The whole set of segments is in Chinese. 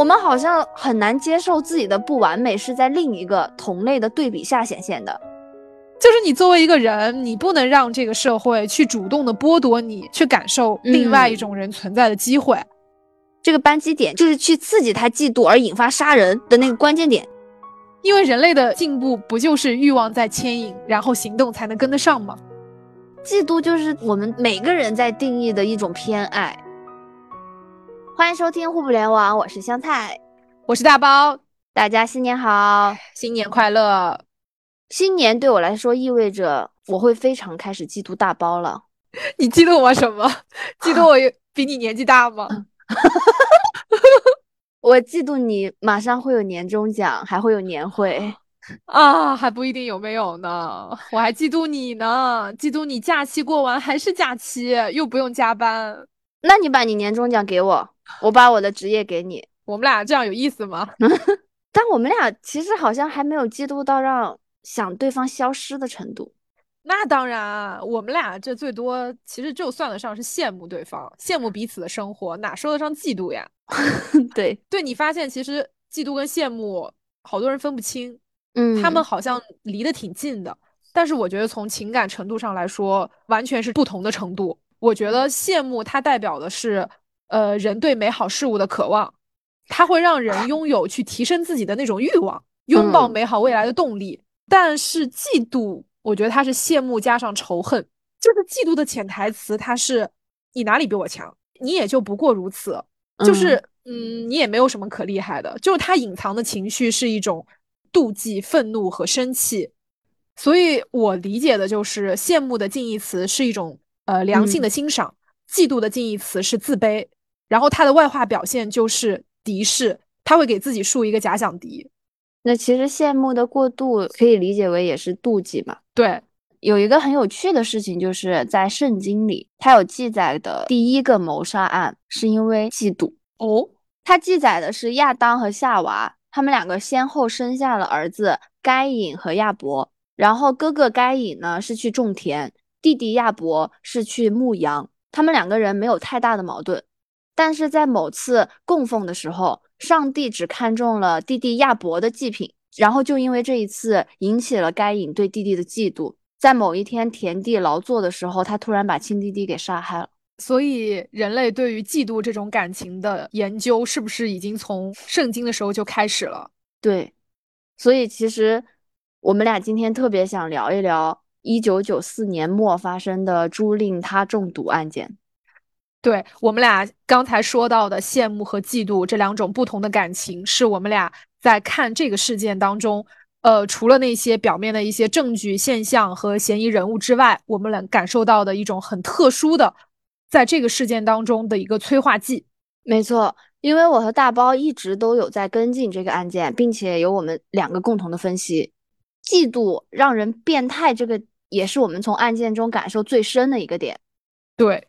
我们好像很难接受自己的不完美是在另一个同类的对比下显现的。就是你作为一个人，你不能让这个社会去主动的剥夺你去感受另外一种人存在的机会。这个扳机点就是去刺激他嫉妒而引发杀人的那个关键点。因为人类的进步不就是欲望在牵引，然后行动才能跟得上吗？嫉妒就是我们每个人在定义的一种偏爱。欢迎收听互不联网，我是香菜，我是大包，大家新年好，新年快乐。新年对我来说意味着我会非常开始嫉妒大包了。你嫉妒我什么？嫉妒我比你年纪大吗？我嫉妒你马上会有年终奖，还会有年会 啊，还不一定有没有呢。我还嫉妒你呢，嫉妒你假期过完还是假期，又不用加班。那你把你年终奖给我，我把我的职业给你，我们俩这样有意思吗？但我们俩其实好像还没有嫉妒到让。想对方消失的程度，那当然，我们俩这最多其实就算得上是羡慕对方，羡慕彼此的生活，哪说得上嫉妒呀？对对，你发现其实嫉妒跟羡慕，好多人分不清，嗯，他们好像离得挺近的，但是我觉得从情感程度上来说，完全是不同的程度。我觉得羡慕它代表的是，呃，人对美好事物的渴望，它会让人拥有去提升自己的那种欲望，拥抱美好未来的动力。但是嫉妒，我觉得它是羡慕加上仇恨，就是嫉妒的潜台词，它是你哪里比我强，你也就不过如此，就是嗯，你也没有什么可厉害的，就是它隐藏的情绪是一种妒忌、愤怒和生气，所以我理解的就是羡慕的近义词是一种呃良性的欣赏，嫉妒的近义词是自卑，然后他的外化表现就是敌视，他会给自己树一个假想敌。那其实羡慕的过度可以理解为也是妒忌嘛？对，有一个很有趣的事情，就是在圣经里，它有记载的第一个谋杀案是因为嫉妒哦。它记载的是亚当和夏娃，他们两个先后生下了儿子该隐和亚伯，然后哥哥该隐呢是去种田，弟弟亚伯是去牧羊，他们两个人没有太大的矛盾，但是在某次供奉的时候。上帝只看中了弟弟亚伯的祭品，然后就因为这一次引起了该隐对弟弟的嫉妒。在某一天田地劳作的时候，他突然把亲弟弟给杀害了。所以，人类对于嫉妒这种感情的研究，是不是已经从圣经的时候就开始了？对，所以其实我们俩今天特别想聊一聊一九九四年末发生的朱令他中毒案件。对我们俩刚才说到的羡慕和嫉妒这两种不同的感情，是我们俩在看这个事件当中，呃，除了那些表面的一些证据、现象和嫌疑人物之外，我们能感受到的一种很特殊的，在这个事件当中的一个催化剂。没错，因为我和大包一直都有在跟进这个案件，并且有我们两个共同的分析，嫉妒让人变态，这个也是我们从案件中感受最深的一个点。对。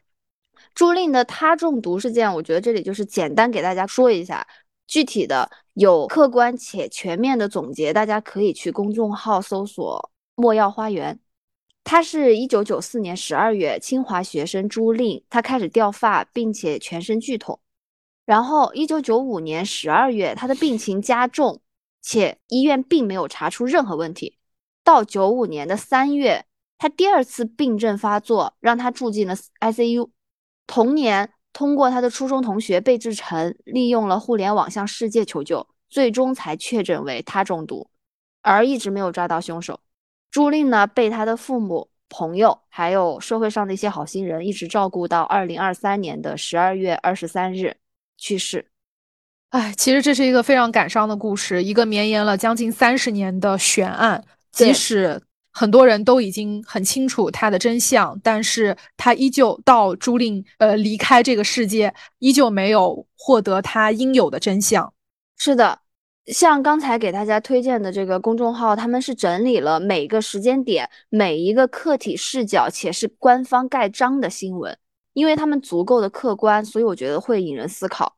朱令的他中毒事件，我觉得这里就是简单给大家说一下，具体的有客观且全面的总结，大家可以去公众号搜索“莫药花园”。他是一九九四年十二月，清华学生朱令，他开始掉发，并且全身剧痛。然后一九九五年十二月，他的病情加重，且医院并没有查出任何问题。到九五年的三月，他第二次病症发作，让他住进了 ICU。同年，通过他的初中同学贝志成，利用了互联网向世界求救，最终才确诊为他中毒，而一直没有抓到凶手。朱令呢，被他的父母、朋友还有社会上的一些好心人一直照顾到二零二三年的十二月二十三日去世。哎，其实这是一个非常感伤的故事，一个绵延了将近三十年的悬案，即使。很多人都已经很清楚他的真相，但是他依旧到朱令呃离开这个世界，依旧没有获得他应有的真相。是的，像刚才给大家推荐的这个公众号，他们是整理了每个时间点、每一个客体视角，且是官方盖章的新闻，因为他们足够的客观，所以我觉得会引人思考。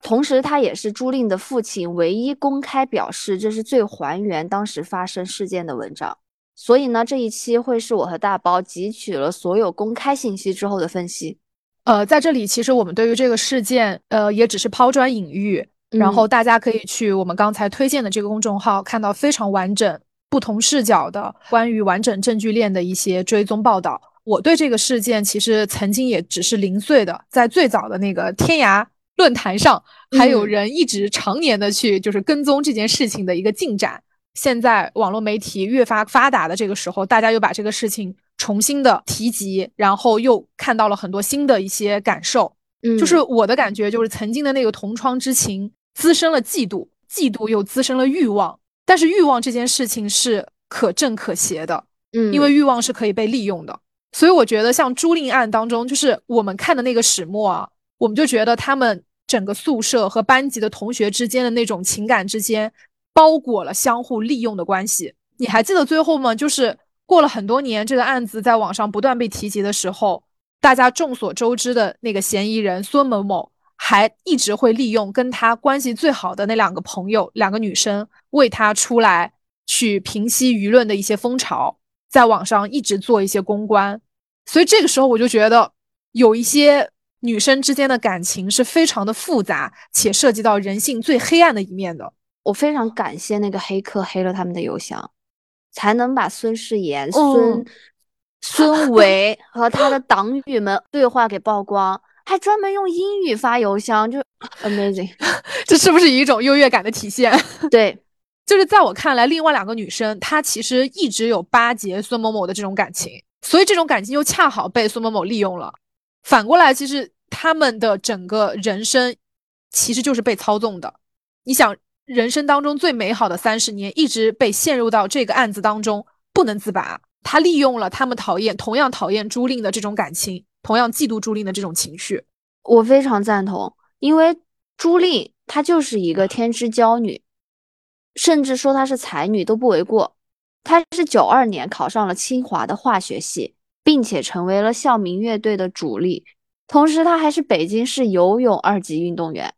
同时，他也是朱令的父亲唯一公开表示这是最还原当时发生事件的文章。所以呢，这一期会是我和大包汲取了所有公开信息之后的分析。呃，在这里，其实我们对于这个事件，呃，也只是抛砖引玉。然后大家可以去我们刚才推荐的这个公众号，看到非常完整、不同视角的关于完整证据链的一些追踪报道。我对这个事件其实曾经也只是零碎的，在最早的那个天涯论坛上，还有人一直常年的去就是跟踪这件事情的一个进展。现在网络媒体越发发达的这个时候，大家又把这个事情重新的提及，然后又看到了很多新的一些感受。嗯，就是我的感觉，就是曾经的那个同窗之情滋生了嫉妒，嫉妒又滋生了欲望。但是欲望这件事情是可正可邪的，嗯，因为欲望是可以被利用的。所以我觉得，像朱令案当中，就是我们看的那个始末啊，我们就觉得他们整个宿舍和班级的同学之间的那种情感之间。包裹了相互利用的关系，你还记得最后吗？就是过了很多年，这个案子在网上不断被提及的时候，大家众所周知的那个嫌疑人孙某某，还一直会利用跟他关系最好的那两个朋友，两个女生为他出来去平息舆论的一些风潮，在网上一直做一些公关。所以这个时候我就觉得，有一些女生之间的感情是非常的复杂，且涉及到人性最黑暗的一面的。我非常感谢那个黑客黑了他们的邮箱，才能把孙世炎、孙孙维和他的党羽们对话给曝光，还专门用英语发邮箱，就 amazing，这是不是一种优越感的体现？对，就是在我看来，另外两个女生她其实一直有巴结孙某某的这种感情，所以这种感情又恰好被孙某某利用了。反过来，其实他们的整个人生其实就是被操纵的。你想。人生当中最美好的三十年，一直被陷入到这个案子当中不能自拔。他利用了他们讨厌、同样讨厌朱令的这种感情，同样嫉妒朱令的这种情绪。我非常赞同，因为朱令她就是一个天之娇女，甚至说她是才女都不为过。她是九二年考上了清华的化学系，并且成为了校民乐队的主力，同时她还是北京市游泳二级运动员。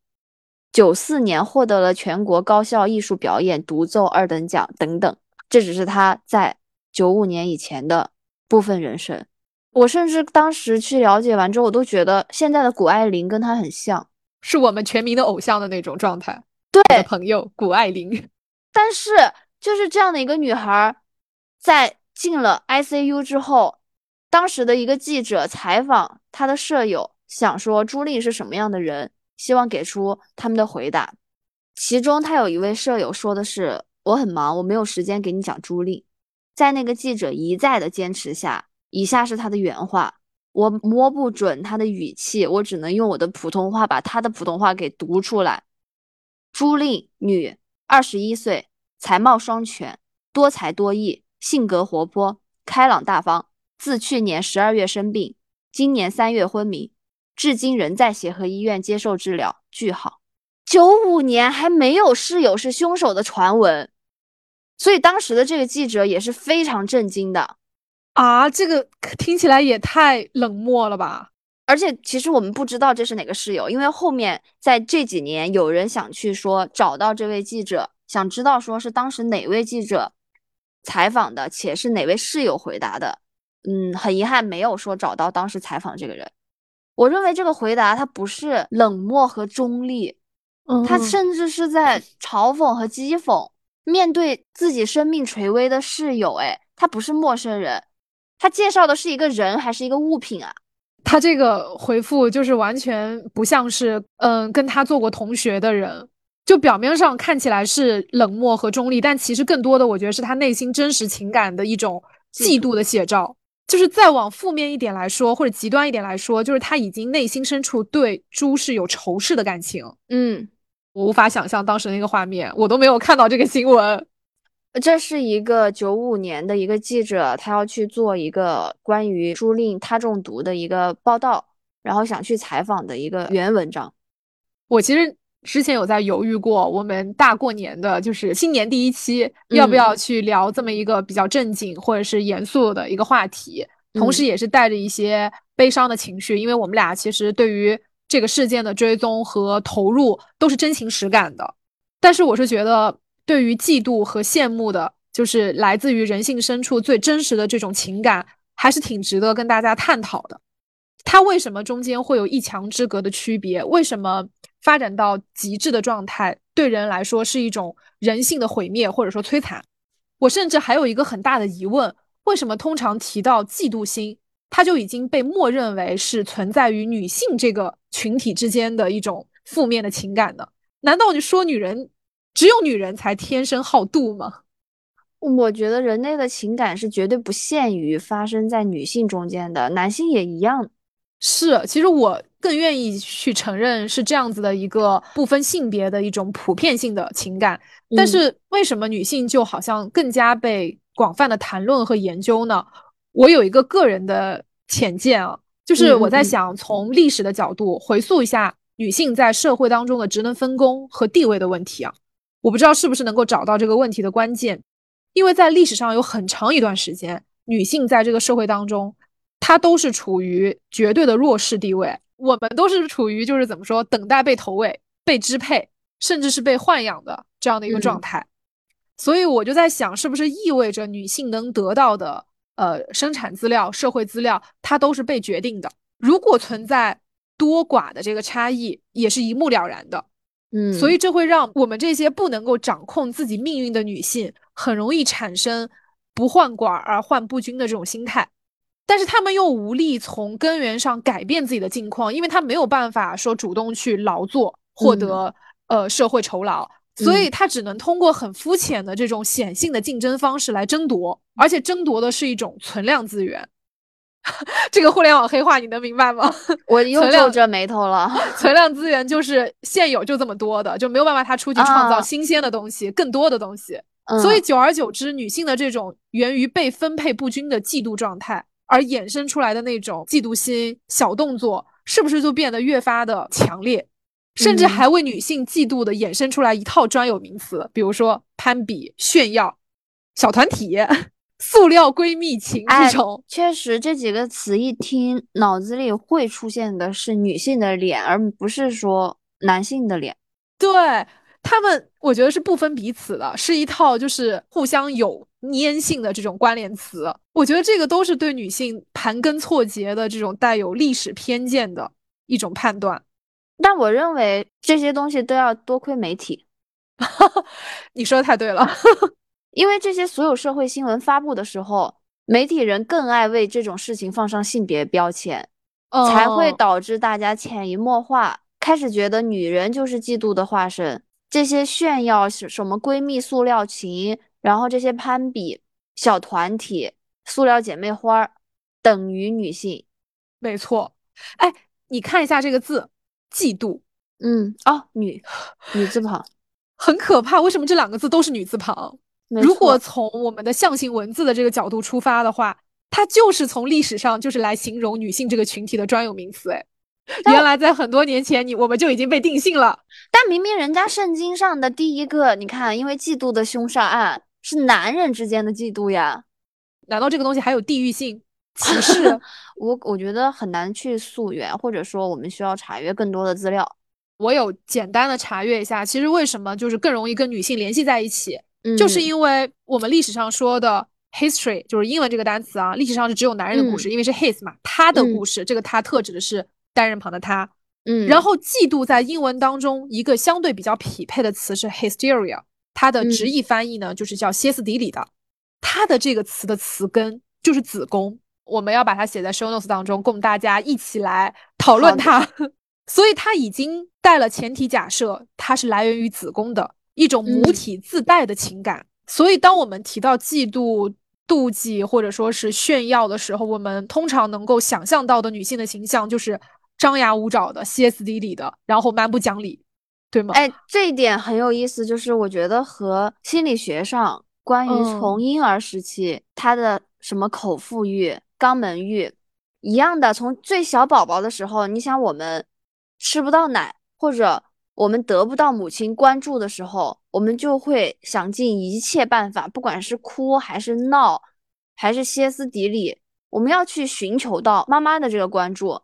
九四年获得了全国高校艺术表演独奏二等奖等等，这只是他在九五年以前的部分人生。我甚至当时去了解完之后，我都觉得现在的谷爱凌跟他很像，是我们全民的偶像的那种状态。对，朋友谷爱凌。但是就是这样的一个女孩，在进了 ICU 之后，当时的一个记者采访她的舍友，想说朱莉是什么样的人。希望给出他们的回答。其中，他有一位舍友说的是：“我很忙，我没有时间给你讲朱莉。”在那个记者一再的坚持下，以下是他的原话：“我摸不准他的语气，我只能用我的普通话把他的普通话给读出来。”朱莉，女，二十一岁，才貌双全，多才多艺，性格活泼，开朗大方。自去年十二月生病，今年三月昏迷。至今仍在协和医院接受治疗。句号，九五年还没有室友是凶手的传闻，所以当时的这个记者也是非常震惊的啊！这个听起来也太冷漠了吧？而且其实我们不知道这是哪个室友，因为后面在这几年有人想去说找到这位记者，想知道说是当时哪位记者采访的，且是哪位室友回答的。嗯，很遗憾没有说找到当时采访这个人。我认为这个回答他不是冷漠和中立，嗯他甚至是在嘲讽和讥讽。面对自己生命垂危的室友，哎，他不是陌生人，他介绍的是一个人还是一个物品啊？他这个回复就是完全不像是嗯跟他做过同学的人，就表面上看起来是冷漠和中立，但其实更多的我觉得是他内心真实情感的一种嫉妒的写照。就是再往负面一点来说，或者极端一点来说，就是他已经内心深处对朱是有仇视的感情。嗯，我无法想象当时那个画面，我都没有看到这个新闻。这是一个九五年的一个记者，他要去做一个关于朱令他中毒的一个报道，然后想去采访的一个原文章。我其实。之前有在犹豫过，我们大过年的就是新年第一期，要不要去聊这么一个比较正经或者是严肃的一个话题，同时也是带着一些悲伤的情绪，因为我们俩其实对于这个事件的追踪和投入都是真情实感的。但是我是觉得，对于嫉妒和羡慕的，就是来自于人性深处最真实的这种情感，还是挺值得跟大家探讨的。它为什么中间会有一墙之隔的区别？为什么？发展到极致的状态，对人来说是一种人性的毁灭或者说摧残。我甚至还有一个很大的疑问：为什么通常提到嫉妒心，它就已经被默认为是存在于女性这个群体之间的一种负面的情感呢？难道你说女人只有女人才天生好妒吗？我觉得人类的情感是绝对不限于发生在女性中间的，男性也一样。是，其实我更愿意去承认是这样子的一个不分性别的一种普遍性的情感。但是为什么女性就好像更加被广泛的谈论和研究呢？我有一个个人的浅见啊，就是我在想从历史的角度回溯一下女性在社会当中的职能分工和地位的问题啊，我不知道是不是能够找到这个问题的关键。因为在历史上有很长一段时间，女性在这个社会当中，她都是处于绝对的弱势地位。我们都是处于就是怎么说，等待被投喂、被支配，甚至是被豢养的这样的一个状态。所以我就在想，是不是意味着女性能得到的呃生产资料、社会资料，它都是被决定的？如果存在多寡的这个差异，也是一目了然的。嗯，所以这会让我们这些不能够掌控自己命运的女性。很容易产生不患寡而患不均的这种心态，但是他们又无力从根源上改变自己的境况，因为他没有办法说主动去劳作获得呃社会酬劳，所以他只能通过很肤浅的这种显性的竞争方式来争夺，而且争夺的是一种存量资源。这个互联网黑话你能明白吗？我又皱着眉头了。存量资源就是现有就这么多的，就没有办法他出去创造新鲜的东西，更多的东西。所以，久而久之，女性的这种源于被分配不均的嫉妒状态，而衍生出来的那种嫉妒心、小动作，是不是就变得越发的强烈？甚至还为女性嫉妒的衍生出来一套专有名词，比如说攀比、炫耀、小团体、塑料闺蜜情这种。确实，这几个词一听，脑子里会出现的是女性的脸，而不是说男性的脸。对。他们我觉得是不分彼此的，是一套就是互相有粘性的这种关联词。我觉得这个都是对女性盘根错节的这种带有历史偏见的一种判断。但我认为这些东西都要多亏媒体。你说的太对了，因为这些所有社会新闻发布的时候，媒体人更爱为这种事情放上性别标签，才会导致大家潜移默化开始觉得女人就是嫉妒的化身。这些炫耀是什么闺蜜塑料情，然后这些攀比小团体塑料姐妹花等于女性，没错。哎，你看一下这个字，嫉妒，嗯，哦，女 女字旁，很可怕。为什么这两个字都是女字旁？如果从我们的象形文字的这个角度出发的话，它就是从历史上就是来形容女性这个群体的专有名词。哎。原来在很多年前，你我们就已经被定性了。但明明人家圣经上的第一个，你看，因为嫉妒的凶杀案是男人之间的嫉妒呀。难道这个东西还有地域性 歧视？我我觉得很难去溯源，或者说我们需要查阅更多的资料。我有简单的查阅一下，其实为什么就是更容易跟女性联系在一起，就是因为我们历史上说的 history，就是英文这个单词啊，历史上是只有男人的故事，因为是 his 嘛，他的故事，这个他特指的是。单人旁的他，嗯，然后嫉妒在英文当中一个相对比较匹配的词是 hysteria，它的直译翻译呢就是叫歇斯底里的。它的这个词的词根就是子宫，我们要把它写在 show notes 当中，供大家一起来讨论它。所以它已经带了前提假设，它是来源于子宫的一种母体自带的情感。所以当我们提到嫉妒、妒忌或者说是炫耀的时候，我们通常能够想象到的女性的形象就是。张牙舞爪的、歇斯底里的，然后蛮不讲理，对吗？哎，这一点很有意思，就是我觉得和心理学上关于从婴儿时期他的什么口腹欲、肛门欲一样的，从最小宝宝的时候，你想我们吃不到奶，或者我们得不到母亲关注的时候，我们就会想尽一切办法，不管是哭还是闹，还是歇斯底里，我们要去寻求到妈妈的这个关注。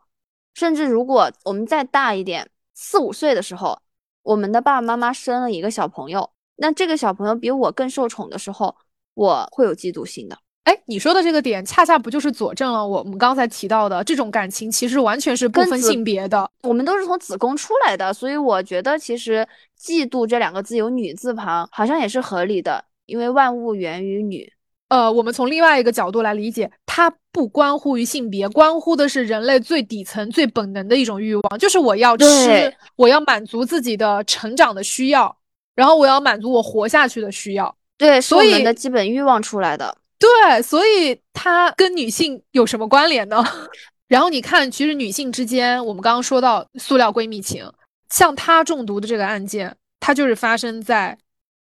甚至如果我们再大一点，四五岁的时候，我们的爸爸妈妈生了一个小朋友，那这个小朋友比我更受宠的时候，我会有嫉妒心的。哎，你说的这个点，恰恰不就是佐证了我们刚才提到的这种感情，其实完全是不分性别的。我们都是从子宫出来的，所以我觉得其实“嫉妒”这两个字有女字旁，好像也是合理的，因为万物源于女。呃，我们从另外一个角度来理解，它不关乎于性别，关乎的是人类最底层、最本能的一种欲望，就是我要吃，我要满足自己的成长的需要，然后我要满足我活下去的需要。对，是我们的基本欲望出来的。对，所以它跟女性有什么关联呢？然后你看，其实女性之间，我们刚刚说到塑料闺蜜情，像她中毒的这个案件，它就是发生在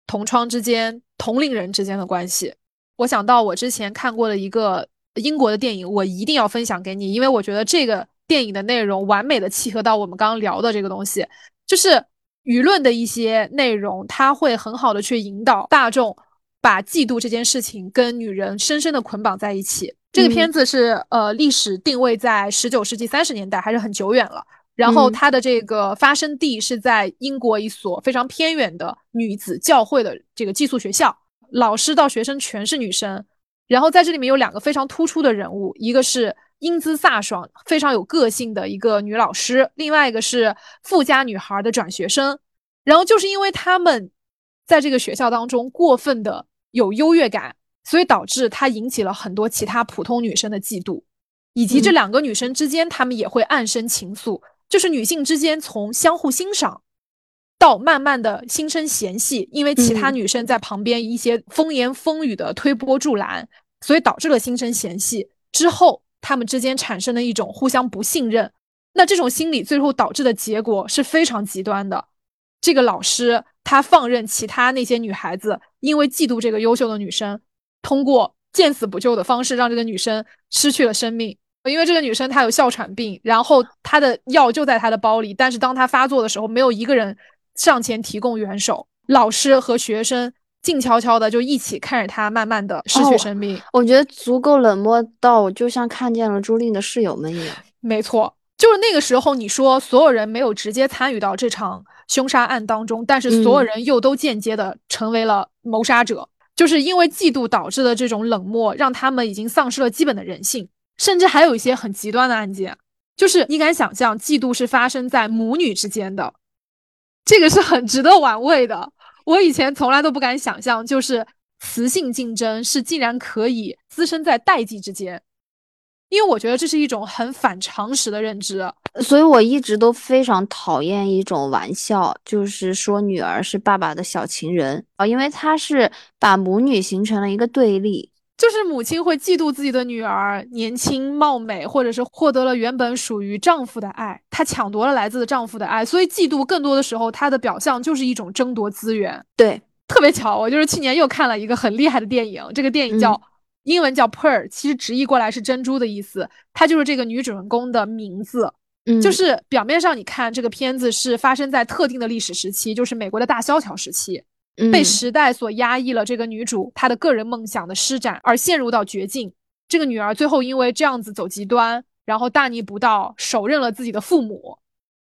同窗之间、同龄人之间的关系。我想到我之前看过的一个英国的电影，我一定要分享给你，因为我觉得这个电影的内容完美的契合到我们刚刚聊的这个东西，就是舆论的一些内容，它会很好的去引导大众把嫉妒这件事情跟女人深深的捆绑在一起。这个片子是呃历史定位在十九世纪三十年代，还是很久远了。然后它的这个发生地是在英国一所非常偏远的女子教会的这个寄宿学校。老师到学生全是女生，然后在这里面有两个非常突出的人物，一个是英姿飒爽、非常有个性的一个女老师，另外一个是富家女孩的转学生。然后就是因为他们在这个学校当中过分的有优越感，所以导致她引起了很多其他普通女生的嫉妒，以及这两个女生之间，她们也会暗生情愫，就是女性之间从相互欣赏。到慢慢的心生嫌隙，因为其他女生在旁边一些风言风语的推波助澜，所以导致了心生嫌隙。之后，他们之间产生了一种互相不信任。那这种心理最后导致的结果是非常极端的。这个老师他放任其他那些女孩子，因为嫉妒这个优秀的女生，通过见死不救的方式让这个女生失去了生命。因为这个女生她有哮喘病，然后她的药就在她的包里，但是当她发作的时候，没有一个人。上前提供援手，老师和学生静悄悄的就一起看着他慢慢的失去生命。我觉得足够冷漠到我就像看见了朱令的室友们一样。没错，就是那个时候，你说所有人没有直接参与到这场凶杀案当中，但是所有人又都间接的成为了谋杀者，就是因为嫉妒导致的这种冷漠，让他们已经丧失了基本的人性。甚至还有一些很极端的案件，就是你敢想象，嫉妒是发生在母女之间的。这个是很值得玩味的。我以前从来都不敢想象，就是雌性竞争是竟然可以滋生在代际之间，因为我觉得这是一种很反常识的认知。所以我一直都非常讨厌一种玩笑，就是说女儿是爸爸的小情人啊，因为他是把母女形成了一个对立。就是母亲会嫉妒自己的女儿年轻貌美，或者是获得了原本属于丈夫的爱，她抢夺了来自丈夫的爱，所以嫉妒更多的时候，她的表象就是一种争夺资源。对，特别巧，我就是去年又看了一个很厉害的电影，这个电影叫英文叫 Pearl，其实直译过来是珍珠的意思，它就是这个女主人公的名字。嗯，就是表面上你看这个片子是发生在特定的历史时期，就是美国的大萧条时期。被时代所压抑了，这个女主她的个人梦想的施展而陷入到绝境。这个女儿最后因为这样子走极端，然后大逆不道，手刃了自己的父母。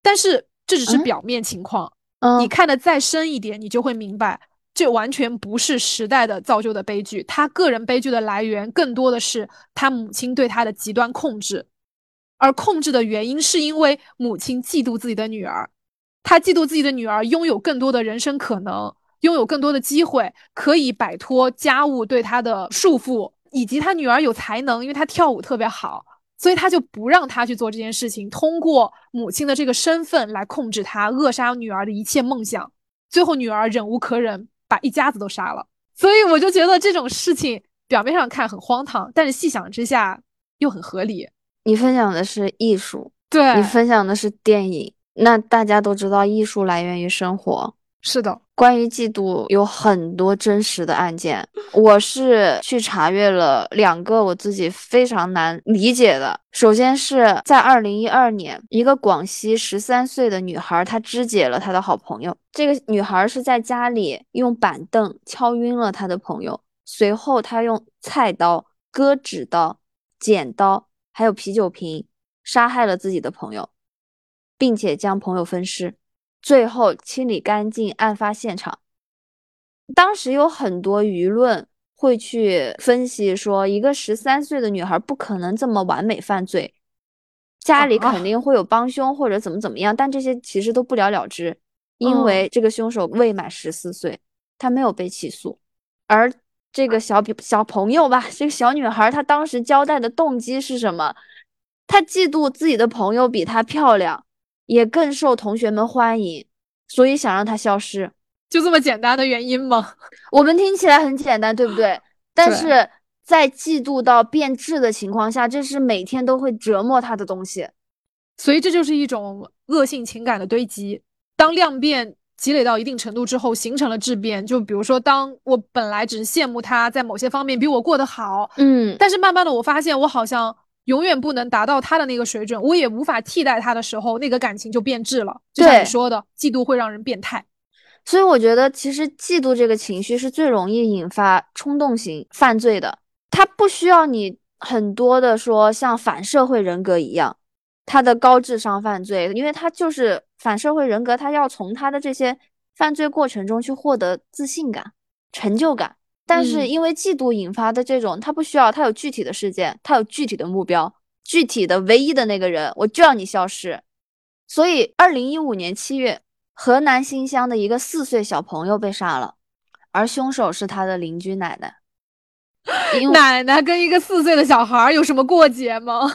但是这只是表面情况，你看的再深一点，你就会明白，这完全不是时代的造就的悲剧。她个人悲剧的来源更多的是她母亲对她的极端控制，而控制的原因是因为母亲嫉妒自己的女儿，她嫉妒自己的女儿拥有更多的人生可能。拥有更多的机会，可以摆脱家务对他的束缚，以及他女儿有才能，因为他跳舞特别好，所以他就不让他去做这件事情，通过母亲的这个身份来控制他，扼杀女儿的一切梦想。最后女儿忍无可忍，把一家子都杀了。所以我就觉得这种事情表面上看很荒唐，但是细想之下又很合理。你分享的是艺术，对你分享的是电影，那大家都知道艺术来源于生活。是的，关于嫉妒有很多真实的案件，我是去查阅了两个我自己非常难理解的。首先是在二零一二年，一个广西十三岁的女孩，她肢解了她的好朋友。这个女孩是在家里用板凳敲晕了她的朋友，随后她用菜刀、割纸刀、剪刀还有啤酒瓶杀害了自己的朋友，并且将朋友分尸。最后清理干净案发现场。当时有很多舆论会去分析说，一个十三岁的女孩不可能这么完美犯罪，家里肯定会有帮凶或者怎么怎么样，但这些其实都不了了之，因为这个凶手未满十四岁，他没有被起诉，而这个小比小朋友吧，这个小女孩她当时交代的动机是什么？她嫉妒自己的朋友比她漂亮，也更受同学们欢迎，所以想让它消失。就这么简单的原因吗？我们听起来很简单，对不对？但是在嫉妒到变质的情况下，这是每天都会折磨他的东西。所以这就是一种恶性情感的堆积。当量变积累到一定程度之后，形成了质变。就比如说，当我本来只是羡慕他在某些方面比我过得好，嗯，但是慢慢的我发现我好像永远不能达到他的那个水准，我也无法替代他的时候，那个感情就变质了。就像你说的，嫉妒会让人变态。所以我觉得，其实嫉妒这个情绪是最容易引发冲动型犯罪的。它不需要你很多的说像反社会人格一样，他的高智商犯罪，因为他就是反社会人格，他要从他的这些犯罪过程中去获得自信感、成就感。但是因为嫉妒引发的这种，他不需要，他有具体的事件，他有具体的目标，具体的唯一的那个人，我就要你消失。所以，二零一五年七月。河南新乡的一个四岁小朋友被杀了，而凶手是他的邻居奶奶。奶奶跟一个四岁的小孩有什么过节吗？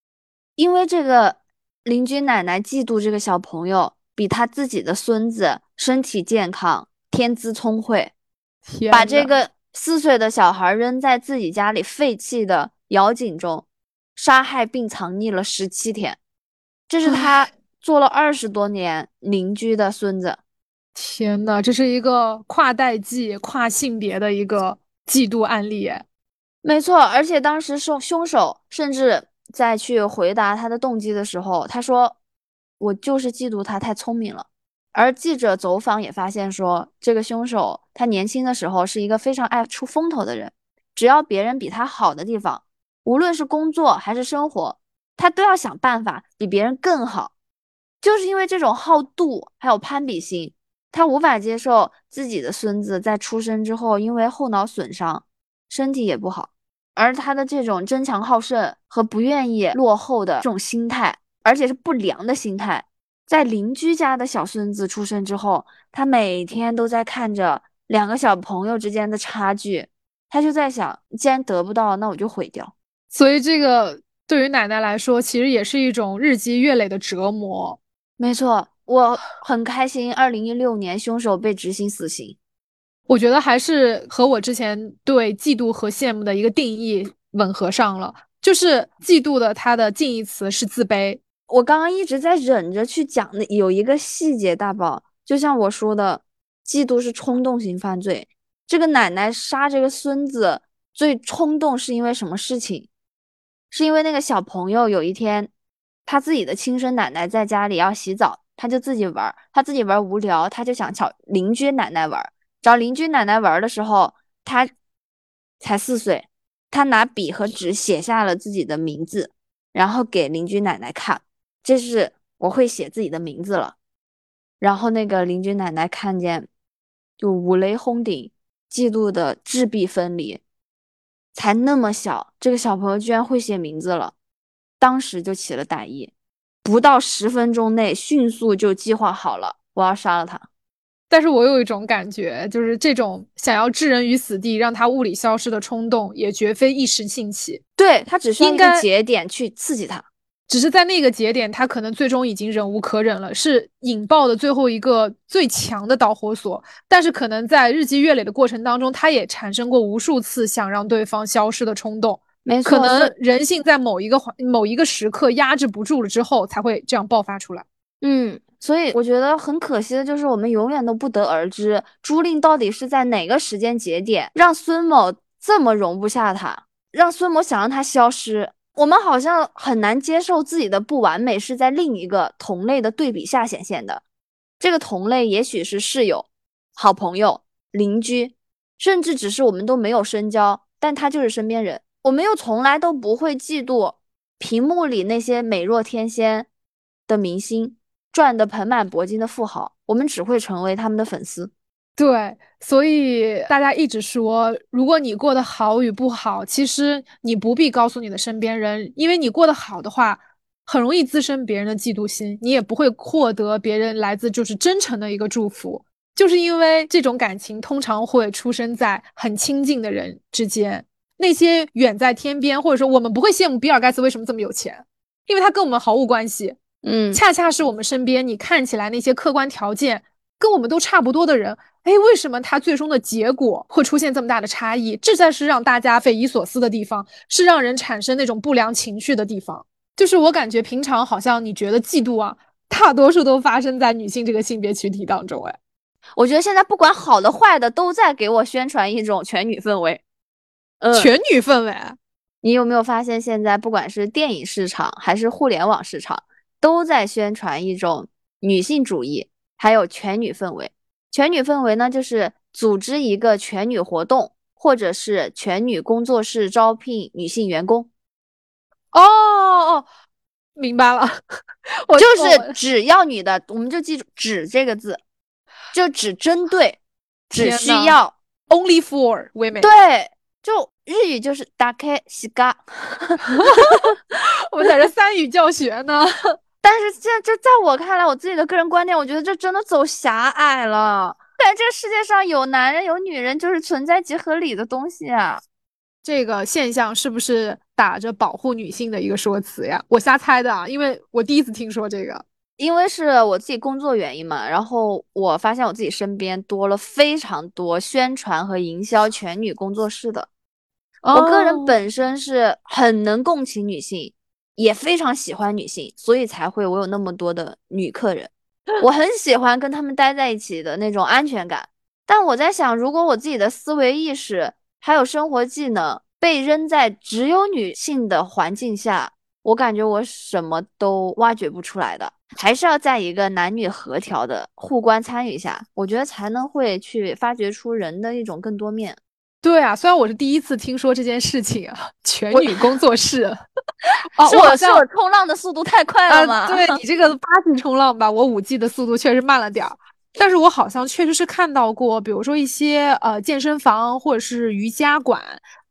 因为这个邻居奶奶嫉妒这个小朋友比他自己的孙子身体健康、天资聪慧，把这个四岁的小孩扔在自己家里废弃的窑井中，杀害并藏匿了十七天。这是他。做了二十多年邻居的孙子，天呐，这是一个跨代际、跨性别的一个嫉妒案例。没错，而且当时凶凶手甚至在去回答他的动机的时候，他说：“我就是嫉妒他太聪明了。”而记者走访也发现说，这个凶手他年轻的时候是一个非常爱出风头的人，只要别人比他好的地方，无论是工作还是生活，他都要想办法比别人更好。就是因为这种好妒还有攀比心，他无法接受自己的孙子在出生之后因为后脑损伤，身体也不好，而他的这种争强好胜和不愿意落后的这种心态，而且是不良的心态，在邻居家的小孙子出生之后，他每天都在看着两个小朋友之间的差距，他就在想，既然得不到，那我就毁掉。所以这个对于奶奶来说，其实也是一种日积月累的折磨。没错，我很开心。二零一六年，凶手被执行死刑。我觉得还是和我之前对嫉妒和羡慕的一个定义吻合上了。就是嫉妒的，它的近义词是自卑。我刚刚一直在忍着去讲的有一个细节，大宝，就像我说的，嫉妒是冲动型犯罪。这个奶奶杀这个孙子，最冲动是因为什么事情？是因为那个小朋友有一天。他自己的亲生奶奶在家里要洗澡，他就自己玩，他自己玩无聊，他就想找邻居奶奶玩。找邻居奶奶玩的时候，他才四岁，他拿笔和纸写下了自己的名字，然后给邻居奶奶看，这是我会写自己的名字了。然后那个邻居奶奶看见，就五雷轰顶，嫉妒的质壁分离。才那么小，这个小朋友居然会写名字了。当时就起了歹意，不到十分钟内迅速就计划好了，我要杀了他。但是我有一种感觉，就是这种想要置人于死地，让他物理消失的冲动，也绝非一时兴起。对他只需要一个节点去刺激他，只是在那个节点，他可能最终已经忍无可忍了，是引爆的最后一个最强的导火索。但是可能在日积月累的过程当中，他也产生过无数次想让对方消失的冲动。没错，可能人性在某一个环、某一个时刻压制不住了之后，才会这样爆发出来。嗯，所以我觉得很可惜的就是，我们永远都不得而知朱令到底是在哪个时间节点让孙某这么容不下他，让孙某想让他消失。我们好像很难接受自己的不完美是在另一个同类的对比下显现的。这个同类也许是室友、好朋友、邻居，甚至只是我们都没有深交，但他就是身边人。我们又从来都不会嫉妒屏幕里那些美若天仙的明星赚得盆满钵金的富豪，我们只会成为他们的粉丝。对，所以大家一直说，如果你过得好与不好，其实你不必告诉你的身边人，因为你过得好的话，很容易滋生别人的嫉妒心，你也不会获得别人来自就是真诚的一个祝福。就是因为这种感情通常会出生在很亲近的人之间，那些远在天边，或者说我们不会羡慕比尔盖茨为什么这么有钱，因为他跟我们毫无关系。嗯，恰恰是我们身边你看起来那些客观条件跟我们都差不多的人，哎，为什么它最终的结果会出现这么大的差异？这才是让大家匪夷所思的地方，是让人产生那种不良情绪的地方。就是我感觉平常好像你觉得嫉妒啊，大多数都发生在女性这个性别群体当中，哎。我觉得现在不管好的坏的，都在给我宣传一种全女氛围。嗯，全女氛围。你有没有发现，现在不管是电影市场还是互联网市场，都在宣传一种女性主义，还有全女氛围。全女氛围呢，就是组织一个全女活动，或者是全女工作室招聘女性员工。哦哦，明白了。我就是只要女的，我们就记住“只”这个字。就只针对，只需要 only for women。对，就日语就是打开西嘎。我们在这三语教学呢。但是现在就在我看来，我自己的个人观点，我觉得这真的走狭隘了。感觉这个世界上有男人有女人，就是存在即合理的东西啊。这个现象是不是打着保护女性的一个说辞呀？我瞎猜的啊，因为我第一次听说这个。因为是我自己工作原因嘛，然后我发现我自己身边多了非常多宣传和营销全女工作室的。我个人本身是很能共情女性，也非常喜欢女性，所以才会我有那么多的女客人。我很喜欢跟他们待在一起的那种安全感。但我在想，如果我自己的思维意识还有生活技能被扔在只有女性的环境下，我感觉我什么都挖掘不出来的。还是要在一个男女合调的互关参与下，我觉得才能会去发掘出人的一种更多面。对啊，虽然我是第一次听说这件事情啊，全女工作室，是我是我冲浪的速度太快了吗？对你这个八 G 冲浪吧，我五 G 的速度确实慢了点儿，但是我好像确实是看到过，比如说一些呃健身房或者是瑜伽馆，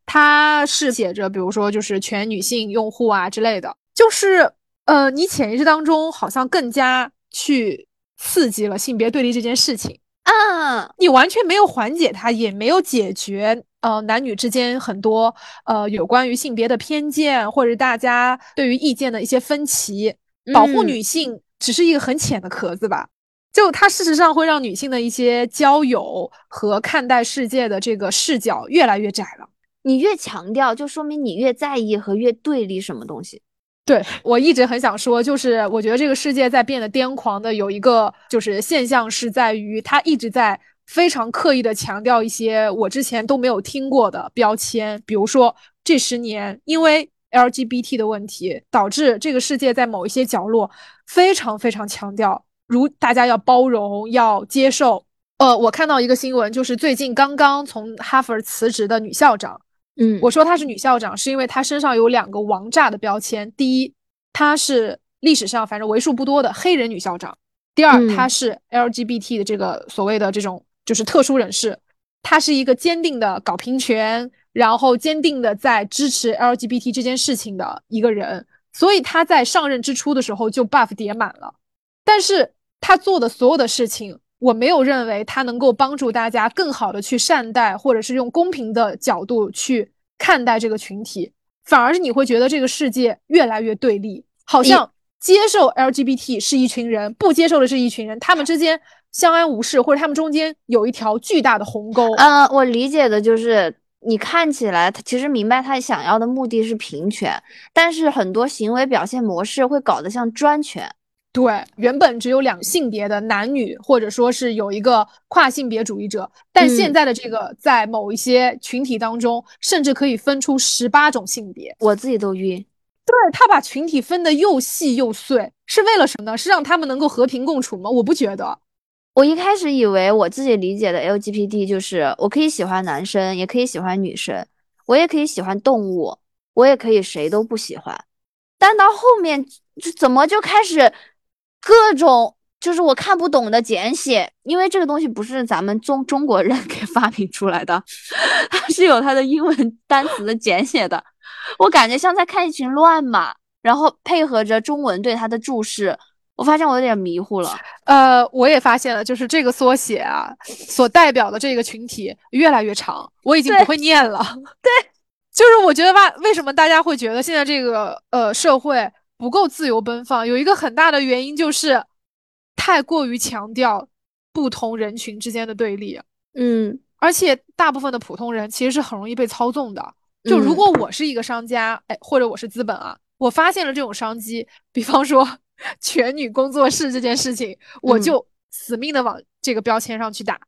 它是写着，比如说就是全女性用户啊之类的，就是。呃，你潜意识当中好像更加去刺激了性别对立这件事情啊，你完全没有缓解它，也没有解决呃男女之间很多呃有关于性别的偏见或者大家对于意见的一些分歧。保护女性只是一个很浅的壳子吧，就它事实上会让女性的一些交友和看待世界的这个视角越来越窄了。你越强调，就说明你越在意和越对立什么东西。对我一直很想说，就是我觉得这个世界在变得癫狂的有一个就是现象是在于，它一直在非常刻意的强调一些我之前都没有听过的标签，比如说这十年因为 LGBT 的问题，导致这个世界在某一些角落非常非常强调，如大家要包容要接受。呃，我看到一个新闻，就是最近刚刚从哈佛辞职的女校长。嗯，我说她是女校长，是因为她身上有两个王炸的标签。第一，她是历史上反正为数不多的黑人女校长；第二，她是 LGBT 的这个所谓的这种就是特殊人士。她是一个坚定的搞平权，然后坚定的在支持 LGBT 这件事情的一个人。所以她在上任之初的时候就 buff 叠满了，但是她做的所有的事情。我没有认为它能够帮助大家更好的去善待，或者是用公平的角度去看待这个群体，反而是你会觉得这个世界越来越对立，好像接受 LGBT 是一群人，不接受的是一群人，他们之间相安无事，或者他们中间有一条巨大的鸿沟。嗯，我理解的就是你看起来他其实明白他想要的目的是平权，但是很多行为表现模式会搞得像专权。对，原本只有两性别的男女，或者说是有一个跨性别主义者，但现在的这个在某一些群体当中，甚至可以分出十八种性别，我自己都晕。对他把群体分得又细又碎，是为了什么呢？是让他们能够和平共处吗？我不觉得。我一开始以为我自己理解的 LGBT 就是我可以喜欢男生，也可以喜欢女生，我也可以喜欢动物，我也可以谁都不喜欢。但到后面就怎么就开始？各种就是我看不懂的简写，因为这个东西不是咱们中中国人给发明出来的，它是有它的英文单词的简写的。我感觉像在看一群乱码，然后配合着中文对它的注释，我发现我有点迷糊了。呃，我也发现了，就是这个缩写啊，所代表的这个群体越来越长，我已经不会念了。对，就是我觉得吧，为什么大家会觉得现在这个呃社会不够自由奔放？有一个很大的原因就是。太过于强调不同人群之间的对立，嗯，而且大部分的普通人其实是很容易被操纵的。就如果我是一个商家，哎，或者我是资本啊，我发现了这种商机，比方说 全女工作室这件事情，我就死命的往这个标签上去打，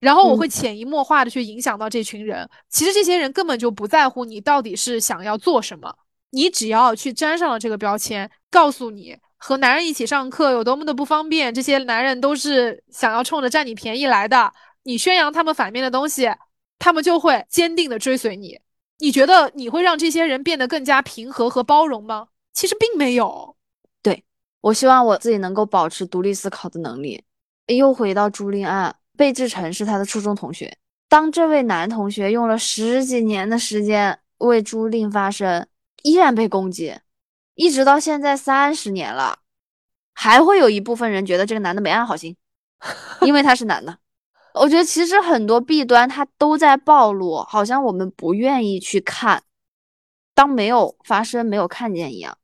然后我会潜移默化的去影响到这群人。其实这些人根本就不在乎你到底是想要做什么，你只要去沾上了这个标签，告诉你。和男人一起上课有多么的不方便，这些男人都是想要冲着占你便宜来的。你宣扬他们反面的东西，他们就会坚定的追随你。你觉得你会让这些人变得更加平和和包容吗？其实并没有。对我希望我自己能够保持独立思考的能力。又回到朱令案，贝志成是他的初中同学。当这位男同学用了十几年的时间为朱令发声，依然被攻击。一直到现在三十年了，还会有一部分人觉得这个男的没安好心，因为他是男的。我觉得其实很多弊端他都在暴露，好像我们不愿意去看，当没有发生、没有看见一样。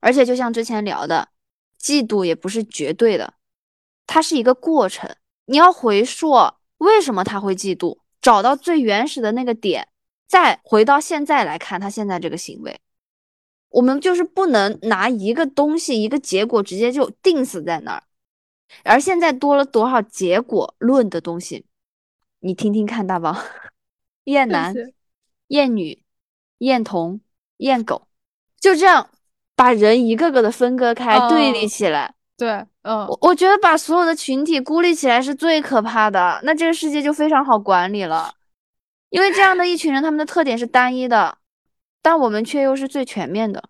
而且就像之前聊的，嫉妒也不是绝对的，它是一个过程。你要回溯为什么他会嫉妒，找到最原始的那个点，再回到现在来看他现在这个行为。我们就是不能拿一个东西、一个结果直接就定死在那儿，而现在多了多少结果论的东西，你听听看，大宝，厌男、厌女、厌童、厌狗，就这样把人一个个的分割开、对立起来。对，嗯，我我觉得把所有的群体孤立起来是最可怕的，那这个世界就非常好管理了，因为这样的一群人，他们的特点是单一的。但我们却又是最全面的。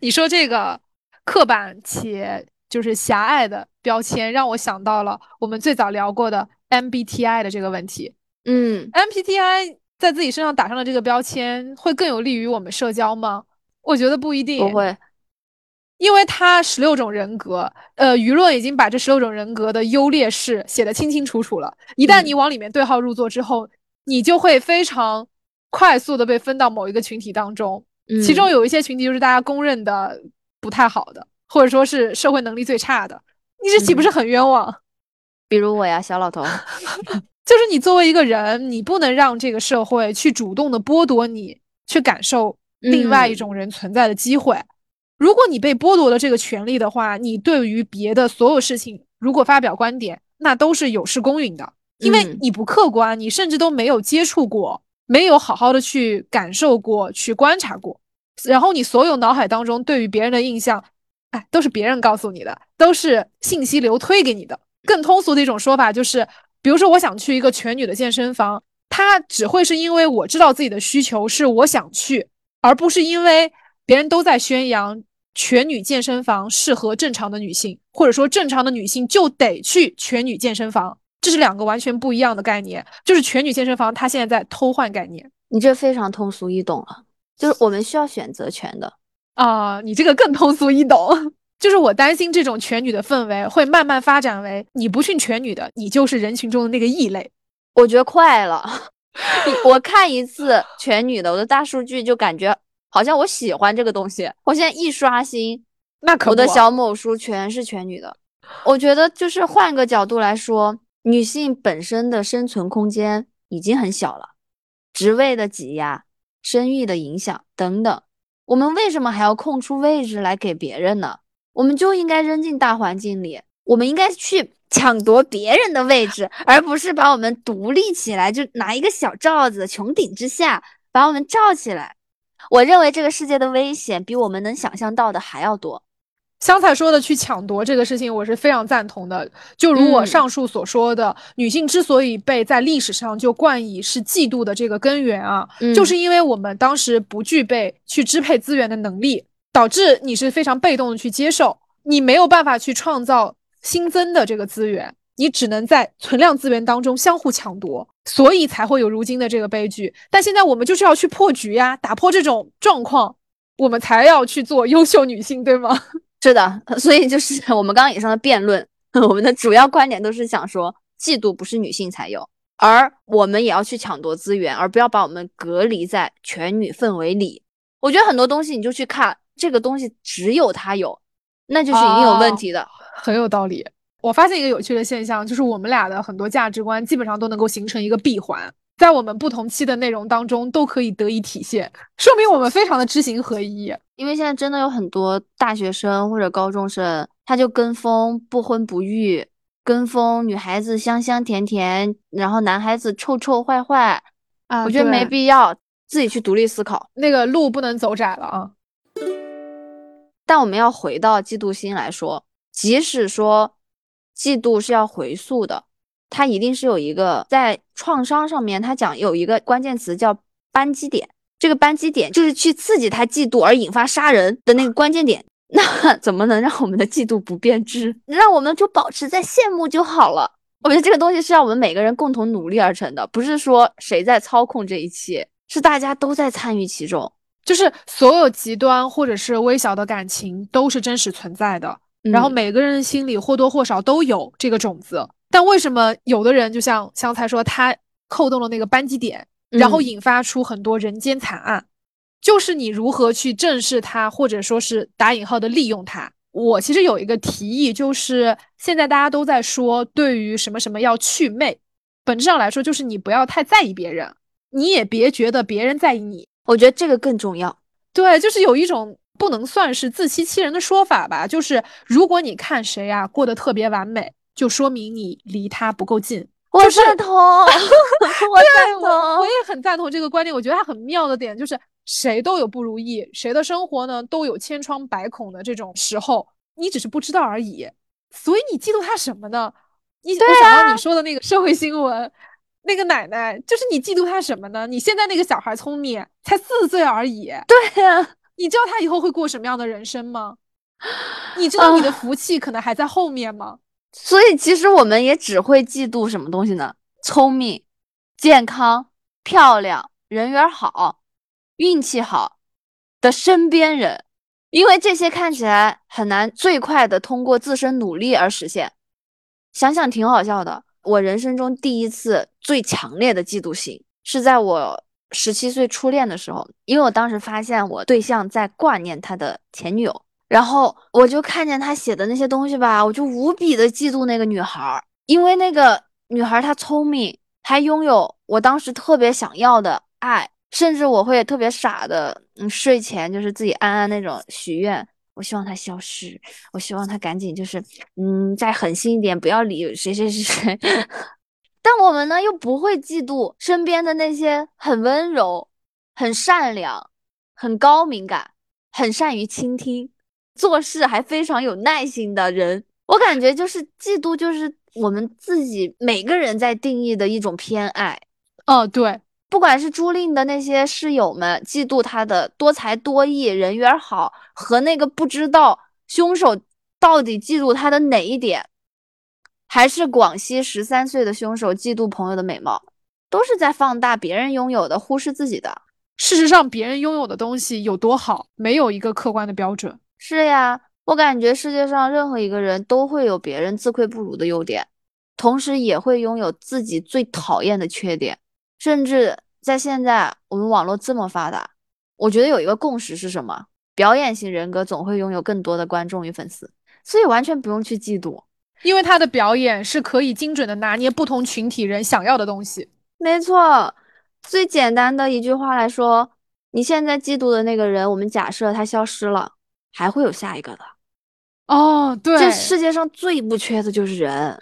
你说这个刻板且就是狭隘的标签，让我想到了我们最早聊过的 MBTI 的这个问题。嗯，MBTI 在自己身上打上了这个标签，会更有利于我们社交吗？我觉得不一定，不会，因为它十六种人格，呃，舆论已经把这十六种人格的优劣势写得清清楚楚了。一旦你往里面对号入座之后，你就会非常。快速的被分到某一个群体当中，其中有一些群体就是大家公认的不太好的，或者说是社会能力最差的，你这岂不是很冤枉？比如我呀，小老头，就是你作为一个人，你不能让这个社会去主动的剥夺你去感受另外一种人存在的机会。如果你被剥夺了这个权利的话，你对于别的所有事情如果发表观点，那都是有失公允的，因为你不客观，你甚至都没有接触过。没有好好的去感受过，去观察过，然后你所有脑海当中对于别人的印象，哎，都是别人告诉你的，都是信息流推给你的。更通俗的一种说法就是，比如说我想去一个全女的健身房，它只会是因为我知道自己的需求是我想去，而不是因为别人都在宣扬全女健身房适合正常的女性，或者说正常的女性就得去全女健身房。这是两个完全不一样的概念，就是全女健身房，它现在在偷换概念。你这非常通俗易懂了，就是我们需要选择权的啊。你这个更通俗易懂，就是我担心这种全女的氛围会慢慢发展为，你不训全女的，你就是人群中的那个异类。我觉得快了，我看一次全女的，我的大数据就感觉好像我喜欢这个东西。我现在一刷新，那可我的小某书全是全女的。我觉得就是换个角度来说。女性本身的生存空间已经很小了，职位的挤压、生育的影响等等，我们为什么还要空出位置来给别人呢？我们就应该扔进大环境里，我们应该去抢夺别人的位置，而不是把我们独立起来，就拿一个小罩子，穹顶之下把我们罩起来。我认为这个世界的危险比我们能想象到的还要多。香菜说的去抢夺这个事情，我是非常赞同的。就如我上述所说的，女性之所以被在历史上就冠以是嫉妒的这个根源啊，就是因为我们当时不具备去支配资源的能力，导致你是非常被动的去接受，你没有办法去创造新增的这个资源，你只能在存量资源当中相互抢夺，所以才会有如今的这个悲剧。但现在我们就是要去破局呀，打破这种状况，我们才要去做优秀女性，对吗？是的，所以就是 我们刚刚以上的辩论，我们的主要观点都是想说，嫉妒不是女性才有，而我们也要去抢夺资源，而不要把我们隔离在全女氛围里。我觉得很多东西你就去看这个东西，只有他有，那就是一定有问题的，很有道理。我发现一个有趣的现象，就是我们俩的很多价值观基本上都能够形成一个闭环，在我们不同期的内容当中都可以得以体现，说明我们非常的知行合一。因为现在真的有很多大学生或者高中生，他就跟风不婚不育，跟风女孩子香香甜甜，然后男孩子臭臭坏坏啊，我觉得没必要，自己去独立思考，那个路不能走窄了啊。但我们要回到嫉妒心来说，即使说嫉妒是要回溯的，它一定是有一个在创伤上面，它讲有一个关键词叫扳机点。这个扳机点就是去刺激他嫉妒而引发杀人的那个关键点，那 怎么能让我们的嫉妒不变质？让我们就保持在羡慕就好了。我觉得这个东西是让我们每个人共同努力而成的，不是说谁在操控这一切，是大家都在参与其中。就是所有极端或者是微小的感情都是真实存在的，然后每个人心里或多或少都有这个种子。但为什么有的人就像香菜说，他扣动了那个扳机点？然后引发出很多人间惨案，就是你如何去正视它，或者说是打引号的利用它。我其实有一个提议，就是现在大家都在说，对于什么什么要去魅，本质上来说就是你不要太在意别人，你也别觉得别人在意你。我觉得这个更重要。对，就是有一种不能算是自欺欺人的说法吧，就是如果你看谁啊过得特别完美，就说明你离他不够近。我赞同，我赞同，我也很赞同这个观点。我觉得他很妙的点就是，谁都有不如意，谁的生活呢都有千疮百孔的这种时候，你只是不知道而已。所以你嫉妒他什么呢？你我想到你说的那个社会新闻，那个奶奶，就是你嫉妒他什么呢？你现在那个小孩聪明，才四岁而已。对呀，你知道他以后会过什么样的人生吗？你知道你的福气可能还在后面吗？所以其实我们也只会嫉妒什么东西呢？聪明、健康、漂亮、人缘好、运气好的身边人，因为这些看起来很难最快的通过自身努力而实现。想想挺好笑的。我人生中第一次最强烈的嫉妒心是在我十七岁初恋的时候，因为我当时发现我对象在挂念他的前女友。然后我就看见他写的那些东西吧，我就无比的嫉妒那个女孩，因为那个女孩她聪明，还拥有我当时特别想要的爱，甚至我会特别傻的，嗯，睡前就是自己暗暗那种许愿，我希望她消失，我希望她赶紧就是，嗯，再狠心一点，不要理谁谁谁谁。但我们呢又不会嫉妒身边的那些很温柔、很善良、很高敏感、很善于倾听。做事还非常有耐心的人，我感觉就是嫉妒，就是我们自己每个人在定义的一种偏爱。哦，对，不管是朱令的那些室友们嫉妒他的多才多艺、人缘好，和那个不知道凶手到底嫉妒他的哪一点，还是广西十三岁的凶手嫉妒朋友的美貌，都是在放大别人拥有的，忽视自己的。事实上，别人拥有的东西有多好，没有一个客观的标准。是呀，我感觉世界上任何一个人都会有别人自愧不如的优点，同时也会拥有自己最讨厌的缺点。甚至在现在我们网络这么发达，我觉得有一个共识是什么？表演型人格总会拥有更多的观众与粉丝，所以完全不用去嫉妒，因为他的表演是可以精准的拿捏不同群体人想要的东西。没错，最简单的一句话来说，你现在嫉妒的那个人，我们假设他消失了。还会有下一个的，哦，对，这世界上最不缺的就是人，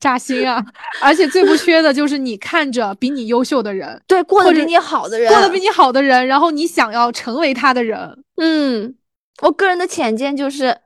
扎心啊！而且最不缺的就是你看着比你优秀的人，对，过得比你好的人，过得比你好的人，然后你想要成为他的人。嗯，我个人的浅见就是，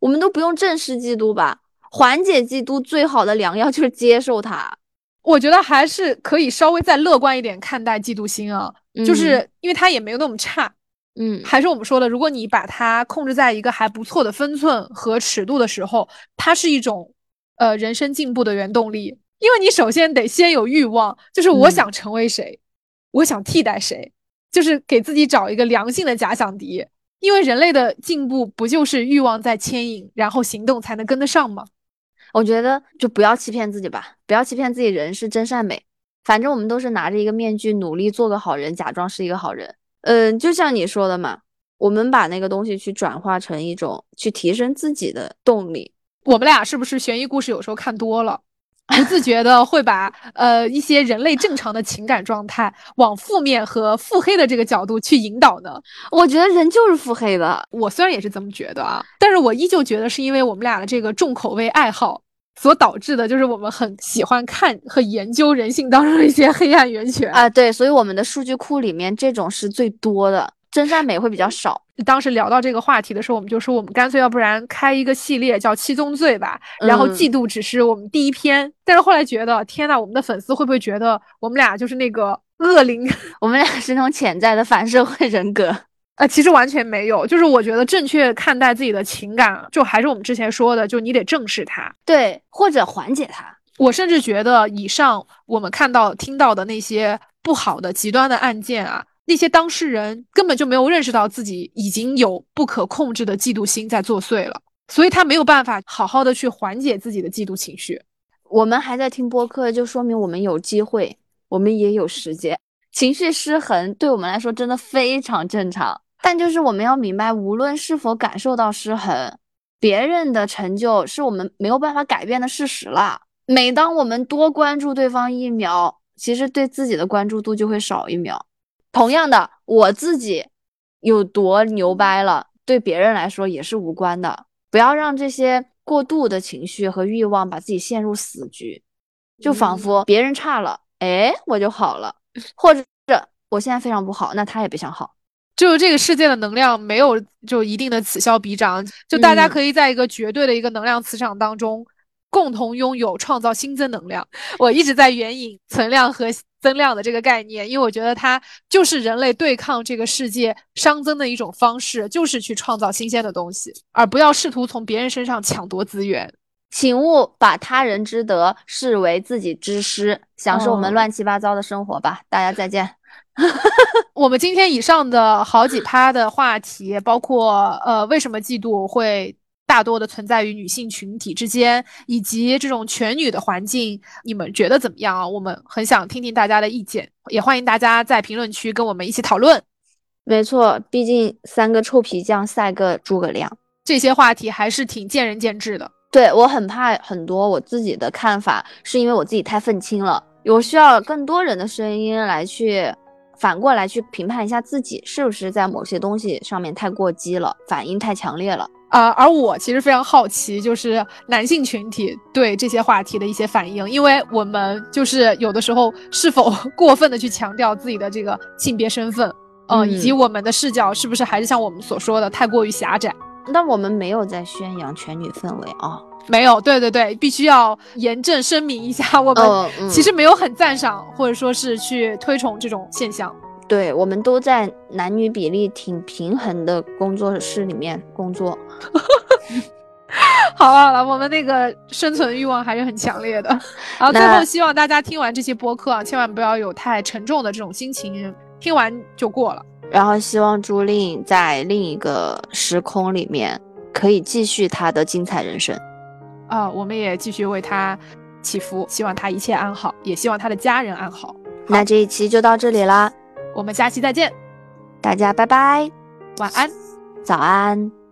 我们都不用正视嫉妒吧，缓解嫉妒最好的良药就是接受它。我觉得还是可以稍微再乐观一点看待嫉妒心啊，就是因为他也没有那么差。嗯，还是我们说的，如果你把它控制在一个还不错的分寸和尺度的时候，它是一种呃人生进步的原动力，因为你首先得先有欲望，就是我想成为谁，我想替代谁，就是给自己找一个良性的假想敌。因为人类的进步不就是欲望在牵引，然后行动才能跟得上吗？我觉得就不要欺骗自己吧，不要欺骗自己，人是真善美。反正我们都是拿着一个面具，努力做个好人，假装是一个好人。嗯，就像你说的嘛，我们把那个东西去转化成一种去提升自己的动力。我们俩是不是悬疑故事有时候看多了？不自觉的 会把呃一些人类正常的情感状态往负面和腹黑的这个角度去引导呢？我觉得人就是腹黑的。我虽然也是这么觉得啊，但是我依旧觉得是因为我们俩的这个重口味爱好所导致的，就是我们很喜欢看和研究人性当中的一些黑暗源泉啊。对，所以我们的数据库里面这种是最多的。真善美会比较少。当时聊到这个话题的时候，我们就说，我们干脆要不然开一个系列叫七宗罪吧。然后嫉妒只是我们第一篇，但是后来觉得，天呐，我们的粉丝会不会觉得我们俩就是那个恶灵？我们俩是那种潜在的反社会人格？呃，其实完全没有。就是我觉得正确看待自己的情感，就还是我们之前说的，就你得正视它，对，或者缓解它。我甚至觉得，以上我们看到、听到的那些不好的、极端的案件啊。那些当事人根本就没有认识到自己已经有不可控制的嫉妒心在作祟了，所以他没有办法好好的去缓解自己的嫉妒情绪。我们还在听播客，就说明我们有机会，我们也有时间。情绪失衡对我们来说真的非常正常，但就是我们要明白，无论是否感受到失衡，别人的成就是我们没有办法改变的事实了。每当我们多关注对方一秒，其实对自己的关注度就会少一秒。同样的，我自己有多牛掰了，对别人来说也是无关的。不要让这些过度的情绪和欲望把自己陷入死局，就仿佛别人差了，哎，我就好了；或者是我现在非常不好，那他也别想好。就这个世界的能量没有就一定的此消彼长，就大家可以在一个绝对的一个能量磁场当中。共同拥有创造新增能量，我一直在援引存量和增量的这个概念，因为我觉得它就是人类对抗这个世界熵增的一种方式，就是去创造新鲜的东西，而不要试图从别人身上抢夺资源。请勿把他人之德视为自己之失，享受我们乱七八糟的生活吧。大家再见。我们今天以上的好几趴的话题，包括呃，为什么嫉妒会。大多的存在于女性群体之间，以及这种全女的环境，你们觉得怎么样啊？我们很想听听大家的意见，也欢迎大家在评论区跟我们一起讨论。没错，毕竟三个臭皮匠赛个诸葛亮，这些话题还是挺见仁见智的。对我很怕很多我自己的看法，是因为我自己太愤青了，我需要更多人的声音来去反过来去评判一下自己是不是在某些东西上面太过激了，反应太强烈了。啊，而我其实非常好奇，就是男性群体对这些话题的一些反应，因为我们就是有的时候是否 过分的去强调自己的这个性别身份，嗯，以及我们的视角是不是还是像我们所说的太过于狭窄？那我们没有在宣扬全女氛围啊，没有，对对对，必须要严正声明一下，我们其实没有很赞赏或者说是去推崇这种现象。对，我们都在男女比例挺平衡的工作室里面工作。好了好了，我们那个生存欲望还是很强烈的。然后最后希望大家听完这些播客啊，千万不要有太沉重的这种心情，听完就过了。然后希望朱令在另一个时空里面可以继续他的精彩人生。啊，我们也继续为他祈福，希望他一切安好，也希望他的家人安好。那这一期就到这里啦。我们下期再见，大家拜拜，晚安，早安。